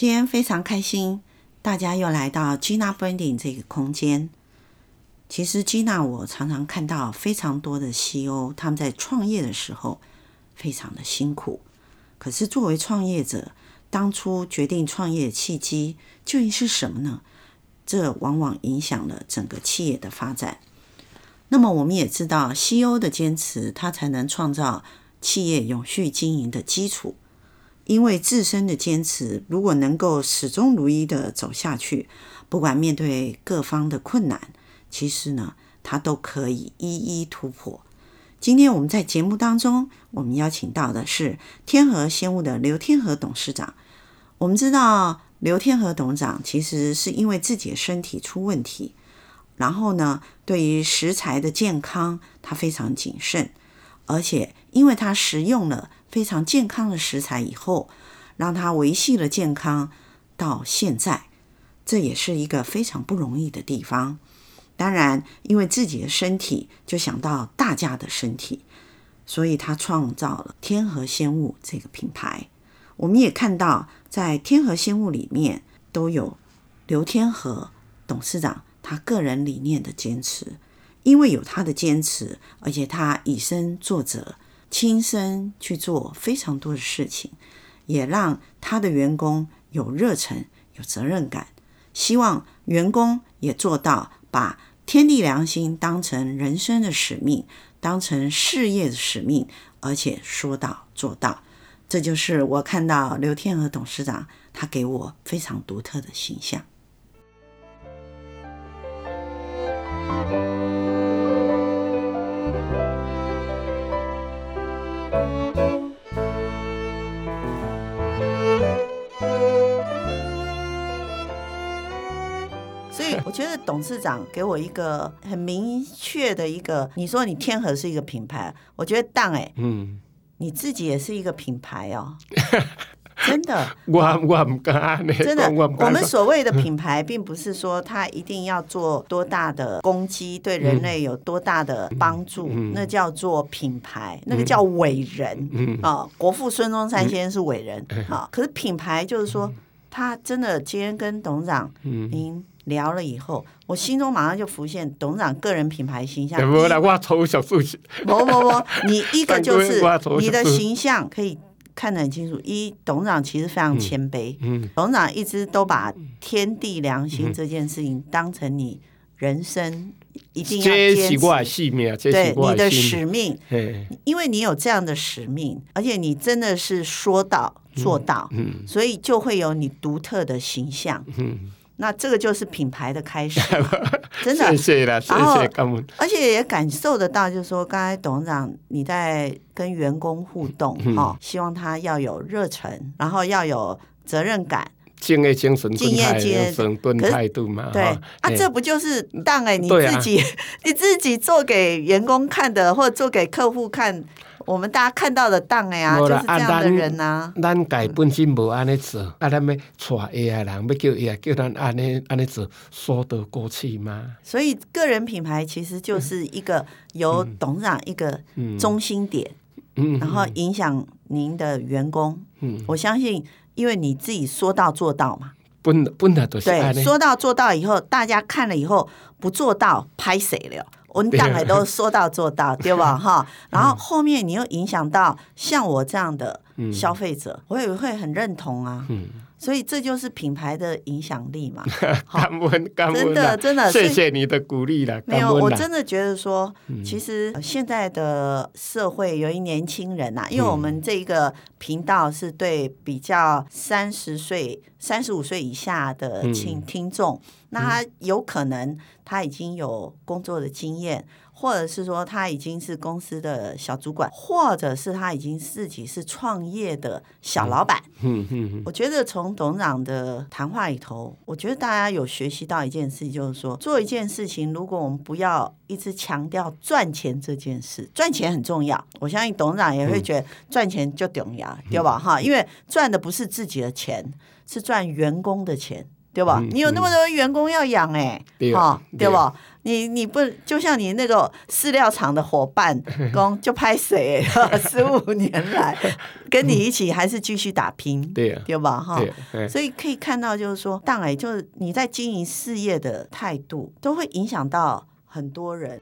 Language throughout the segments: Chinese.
今天非常开心，大家又来到 Gina Branding 这个空间。其实 Gina 我常常看到非常多的 CEO，他们在创业的时候非常的辛苦。可是作为创业者，当初决定创业的契机究竟是什么呢？这往往影响了整个企业的发展。那么我们也知道，CEO 的坚持，他才能创造企业永续经营的基础。因为自身的坚持，如果能够始终如一的走下去，不管面对各方的困难，其实呢，他都可以一一突破。今天我们在节目当中，我们邀请到的是天河仙物的刘天河董事长。我们知道刘天河董事长其实是因为自己的身体出问题，然后呢，对于食材的健康，他非常谨慎，而且因为他食用了。非常健康的食材以后，让他维系了健康到现在，这也是一个非常不容易的地方。当然，因为自己的身体，就想到大家的身体，所以他创造了天河仙物这个品牌。我们也看到，在天河仙物里面都有刘天河董事长他个人理念的坚持，因为有他的坚持，而且他以身作则。亲身去做非常多的事情，也让他的员工有热忱、有责任感。希望员工也做到把天地良心当成人生的使命，当成事业的使命，而且说到做到。这就是我看到刘天和董事长他给我非常独特的形象。董事长给我一个很明确的一个，你说你天河是一个品牌，我觉得当哎，嗯，你自己也是一个品牌哦，真的，我我不敢，真的，我们所谓的品牌，并不是说他一定要做多大的攻击，对人类有多大的帮助，那叫做品牌，那个叫伟人。啊。国父孙中山先生是伟人啊，可是品牌就是说，他真的今天跟董事长您。聊了以后，我心中马上就浮现董事长个人品牌形象。不不不，你一个就是你的形象可以看得很清楚。一，董事长其实非常谦卑，董事长一直都把天地良心这件事情当成你人生一定要坚持。对你的使命，因为你有这样的使命，而且你真的是说到做到，所以就会有你独特的形象。那这个就是品牌的开始，真的。谢谢了，谢谢。而且也感受得到，就是说，刚才董事长你在跟员工互动，哈，希望他要有热忱，然后要有责任感，敬业精神，敬业精神，态度嘛。对啊，这不就是当哎你自己 你自己做给员工看的，或者做给客户看。我们大家看到的档哎呀，就是这样的人呐。咱改本身无安尼做，啊，咱要带下的人，要叫伊叫咱安尼安尼做，说得过去吗？所以个人品牌其实就是一个由董事长一个中心点，嗯然后影响您的员工。嗯我相信，因为你自己说到做到嘛。本本来都是对，说到做到以后，大家看了以后不做到，拍谁了？我们大概都说到做到，对吧？哈，然后后面你又影响到像我这样的消费者，嗯、我也会很认同啊。嗯所以这就是品牌的影响力嘛。感恩感恩，真的真的，谢谢你的鼓励了。没有，我真的觉得说，其实现在的社会由于年轻人呐、啊，因为我们这一个频道是对比较三十岁、三十五岁以下的听听众，那他有可能他已经有工作的经验。或者是说他已经是公司的小主管，或者是他已经自己是创业的小老板。嗯嗯嗯。我觉得从董事长的谈话里头，我觉得大家有学习到一件事，就是说做一件事情，如果我们不要一直强调赚钱这件事，赚钱很重要。我相信董事长也会觉得赚钱就重要，对吧？哈，因为赚的不是自己的钱，是赚员工的钱。对吧？你有那么多员工要养哎，哈，对吧？你你不就像你那个饲料厂的伙伴 工就拍谁？十五年来 跟你一起还是继续打拼，对对吧？哈，所以可以看到就是说，当然就是你在经营事业的态度，都会影响到很多人。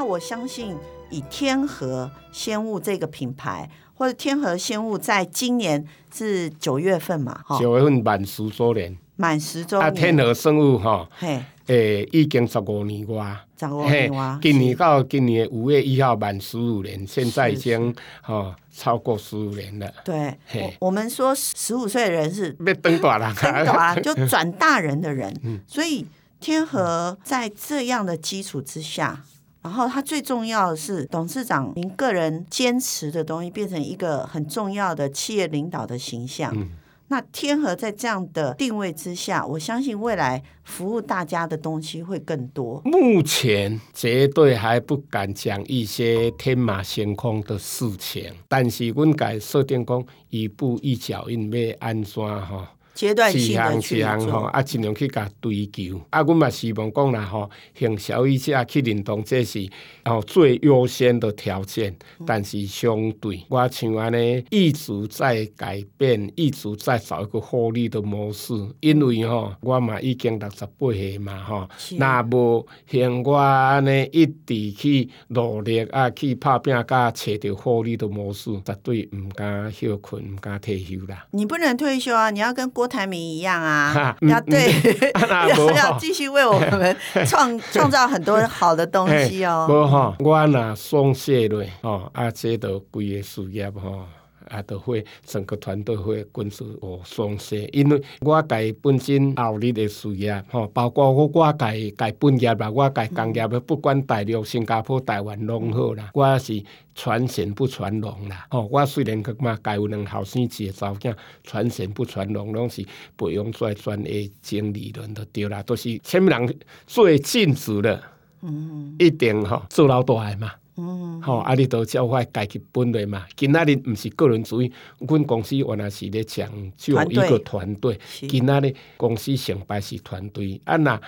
我相信以天河鲜物这个品牌，或者天河鲜物在今年是九月份嘛？哈，九月份满十周年，满十周年。啊，天河生物哈，嘿，诶，已经十五年哇，十五年哇。今年到今年五月一号满十五年，现在已经哈超过十五年了。对，我们说十五岁的人是被登短了，登短就转大人的人。所以天河在这样的基础之下。然后他最重要的是，董事长您个人坚持的东西变成一个很重要的企业领导的形象。嗯、那天河在这样的定位之下，我相信未来服务大家的东西会更多。目前绝对还不敢讲一些天马行空的事情，但是我改设定讲一步一脚印要安怎哈。阶段性的去做，啊，尽量去甲追求。啊，阮嘛希望讲啦吼，向消费者去认同，这是哦最优先的条件。但是相对，我像安尼一直在改变，一直在找一个获利的模式。因为吼，我嘛已经六十八岁嘛吼，若无像我安尼一直去努力啊，去拍拼，甲找着获利的模式，绝对毋敢休困，毋敢退休啦。你不能退休啊！你要跟郭台铭一样啊，要对，要要继续为我们 创创造很多好的东西哦。无哈，我若松懈了哦，啊，这都贵的事业吼。啊，都会整个团队会跟随我松懈，因为我家本身后日的事业，吼，包括我我家家本业啦，我家工业，不管大陆、新加坡、台湾拢好啦，我是传贤不传龙啦，吼，我虽然个嘛家有两后生子的查某囝，传贤不传龙，拢是培养出来专业经理人都对啦，都是前面人最尽职的，嗯，一定吼做老大的嘛。嗯，好，啊，你都照我家己本类嘛。今仔日毋是个人主义，阮公司原来是咧讲就一个团队。今仔日公司成败是团队，啊那。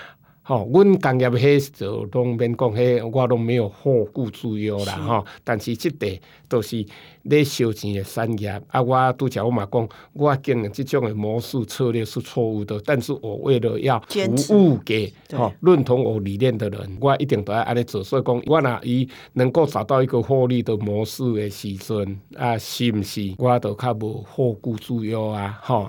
吼，阮工业迄就拢免讲，迄我拢没有后顾之忧啦吼。但是即块都是咧烧钱诶产业，啊，我拄则我嘛讲，我经营即种诶模式策略是错误的，但是我为了要服务给吼认同我理念的人，我一定都要安尼做。所以讲，我若伊能够找到一个获利的模式诶时阵，啊，是毋是我都较无后顾之忧啊？吼。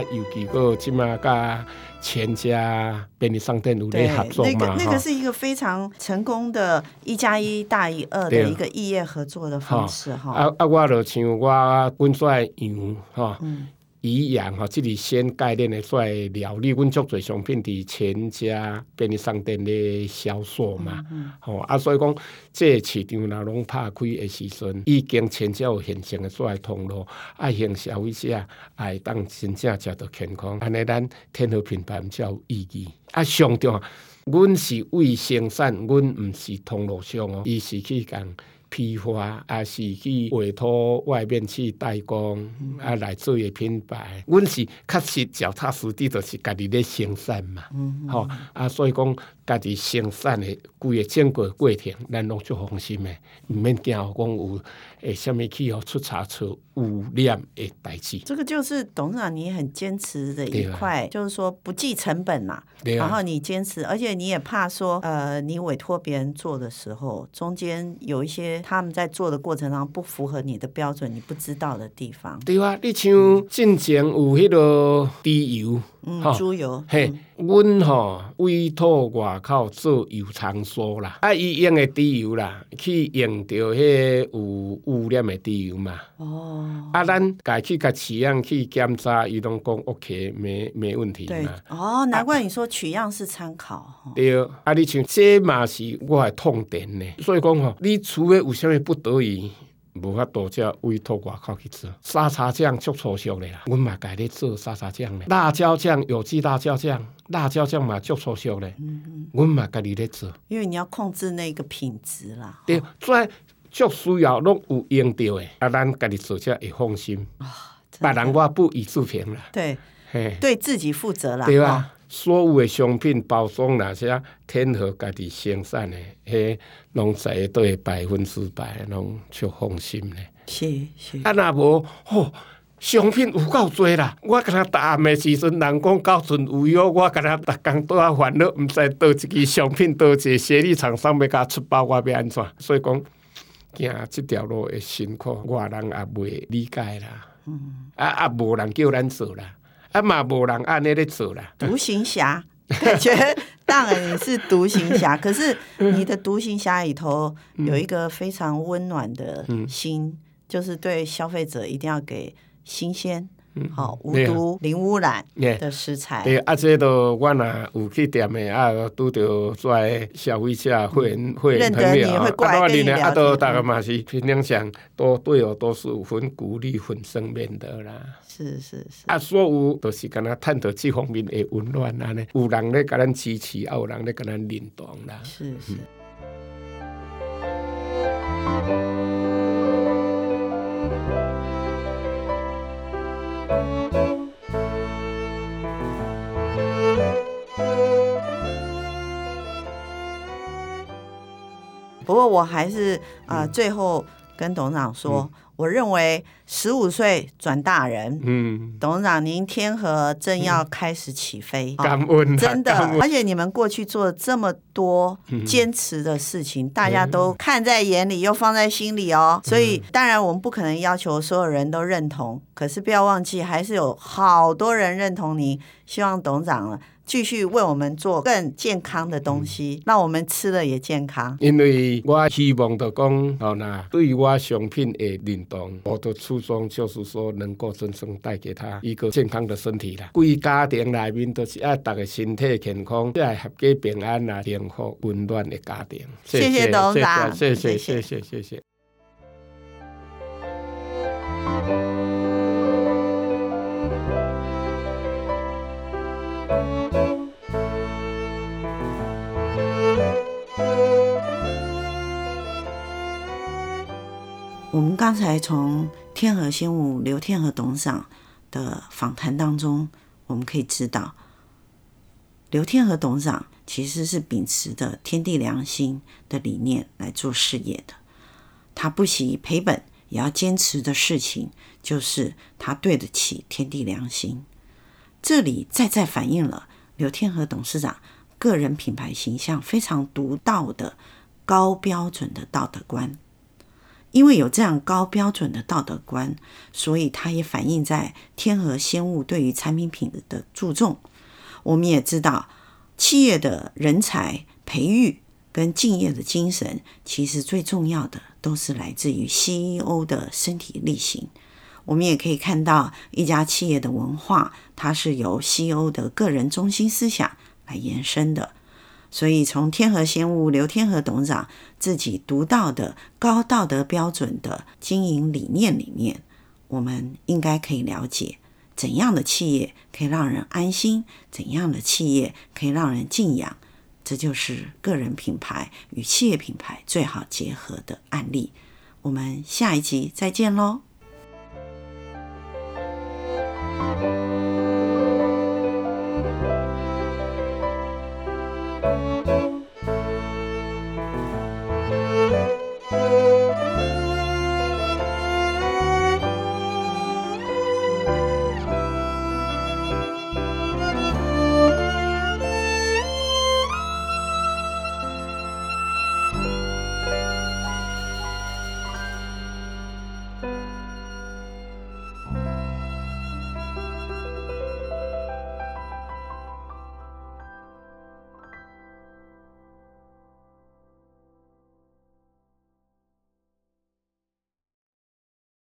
啊，尤其个即马甲全家便利商店有咧合作嘛？那个那个是一个非常成功的“一加一大于二”的一个异业合作的方式哈。啊啊，我就像我本帅样哈。嗯一样哈，这里先概念的出来料理，阮足侪商品伫全家便利商店咧销售嘛，吼、嗯嗯、啊，所以讲这个市场若拢拍开诶时阵，已经全家有现成诶出来通路，爱向消费者爱当真正食到健康，安尼咱天河品牌才有意义。啊，上重要，阮是为生产，阮毋是通路商哦，伊是去讲。批发，还是去委托外面去代工，嗯、啊来做个品牌。阮是确实脚踏实地，就是家己咧生产嘛。吼、嗯嗯，啊，所以讲家己生产的规个整个过程，咱拢足放心的，毋免惊讲有诶虾物气候出差错污染诶代志。这个就是董事长你很坚持的一块，就是说不计成本嘛。然后你坚持，而且你也怕说，呃，你委托别人做的时候，中间有一些他们在做的过程当中不符合你的标准，你不知道的地方。对啊，你像进前有迄个猪油，嗯，猪油，嘿，阮吼委托外口做油厂所啦，啊，伊用的猪油啦，去用着迄有污染的猪油嘛。哦。啊，咱家去甲取样去检查，伊拢讲 OK，没没问题嘛。对。哦，难怪你说取样是参考。啊对，啊，你像这嘛是我的痛点呢，所以讲吼，你除非有啥物不得已，无法度才委托外口去做。沙茶酱足粗俗的啦，阮嘛家己做沙茶酱呢。辣椒酱有机辣椒酱，辣椒酱嘛足粗俗的，嗯嗯，阮嘛家己咧做。因为你要控制那个品质啦。对，所以足需要拢有用到的，啊，咱家己做才会放心。啊、哦，别人我不予置评啦。对，嘿，对自己负责啦。对吧？所有的商品包装那些天和家己生产的，迄拢在对百分之百拢就放心咧。是是。啊，若无吼，商品有够多啦！我甲他答案的时阵，人讲到存有药，我甲他逐工都啊烦恼，毋知倒一支商品，倒一个协力厂商要甲出包，我要安怎？所以讲，行即条路会辛苦，外人也袂理解啦。嗯。啊啊，无人叫咱做啦。啊嘛，无人按呢咧做啦。独行侠，感觉当然你是独行侠，可是你的独行侠里头有一个非常温暖的心，嗯、就是对消费者一定要给新鲜。好，无毒、零污染的食材。对，啊，这都我若有去店的啊，拄着在消费者会员会员朋友啊，啊，你呢，啊，都大概嘛是尽量想都对我都是有分鼓励、分正面的啦。是是是。啊，所有都是跟他探讨这方面的温暖啊呢，有人咧跟咱支持，啊，有人咧跟咱认同啦。是是。不我还是啊、呃，最后跟董事长说，嗯、我认为十五岁转大人。嗯，董事长，您天河正要开始起飞，感恩、哦，真的，而且你们过去做了这么多坚持的事情，嗯、大家都看在眼里，又放在心里哦。所以，当然我们不可能要求所有人都认同，可是不要忘记，还是有好多人认同你。希望董事长了。继续为我们做更健康的东西，让、嗯、我们吃了也健康。因为我希望的讲，好啦，对于我商品的认同，我的初衷就是说，能够真正带给他一个健康的身体啦。归家庭里面都是要大家身体健康，要合家平安啦，幸福温暖的家庭。谢谢董事长，谢谢谢谢谢谢。我们刚才从天和鲜物刘天河董事长的访谈当中，我们可以知道，刘天河董事长其实是秉持着天地良心的理念来做事业的。他不惜赔本也要坚持的事情，就是他对得起天地良心。这里再再反映了刘天河董事长个人品牌形象非常独到的高标准的道德观。因为有这样高标准的道德观，所以它也反映在天和仙物对于产品品质的注重。我们也知道，企业的人才培育跟敬业的精神，其实最重要的都是来自于 CEO 的身体力行。我们也可以看到，一家企业的文化，它是由 CEO 的个人中心思想来延伸的。所以，从天河仙物刘天河董事长自己独到的高道德标准的经营理念里面，我们应该可以了解怎样的企业可以让人安心，怎样的企业可以让人敬仰，这就是个人品牌与企业品牌最好结合的案例。我们下一集再见喽。